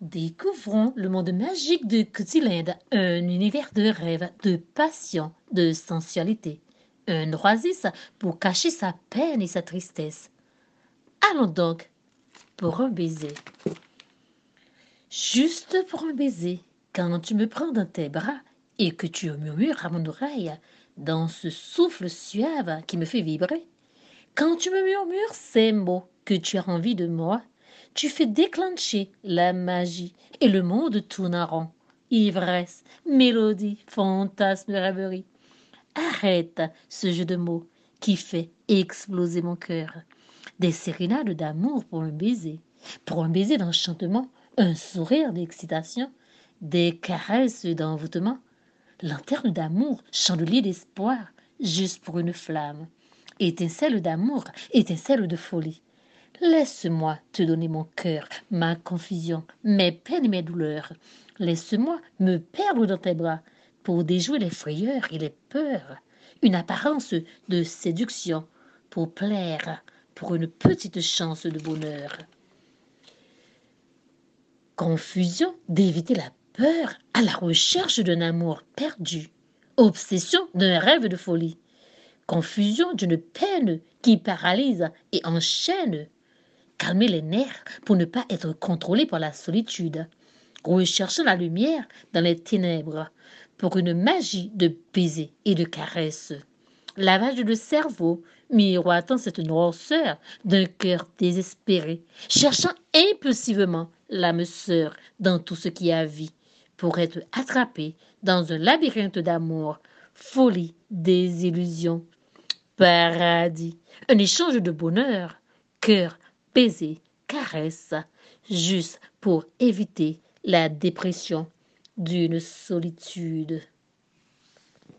Découvrons le monde magique de Cotylinde, un univers de rêve, de passion, de sensualité. Un oasis pour cacher sa peine et sa tristesse. Allons donc pour un baiser. Juste pour un baiser, quand tu me prends dans tes bras et que tu murmures à mon oreille, dans ce souffle suave qui me fait vibrer, quand tu me murmures ces mots que tu as envie de moi, tu fais déclencher la magie et le monde tourne en rond. Ivresse, mélodie, fantasme, rêverie. Arrête ce jeu de mots qui fait exploser mon cœur. Des sérénades d'amour pour un baiser, pour un baiser d'enchantement, un sourire d'excitation, des caresses d'envoûtement, lanterne d'amour, chandelier d'espoir, juste pour une flamme, étincelle d'amour, étincelle de folie. Laisse-moi te donner mon cœur, ma confusion, mes peines et mes douleurs. Laisse-moi me perdre dans tes bras pour déjouer les frayeurs et les peurs. Une apparence de séduction pour plaire, pour une petite chance de bonheur. Confusion d'éviter la peur à la recherche d'un amour perdu. Obsession d'un rêve de folie. Confusion d'une peine qui paralyse et enchaîne calmer les nerfs pour ne pas être contrôlé par la solitude, recherchant la lumière dans les ténèbres pour une magie de baisers et de caresses. Lavage de cerveau, miroitant cette noirceur d'un cœur désespéré, cherchant impulsivement l'âme sœur dans tout ce qui a vie, pour être attrapé dans un labyrinthe d'amour, folie, désillusion, paradis, un échange de bonheur, cœur baiser, caresse, juste pour éviter la dépression d'une solitude.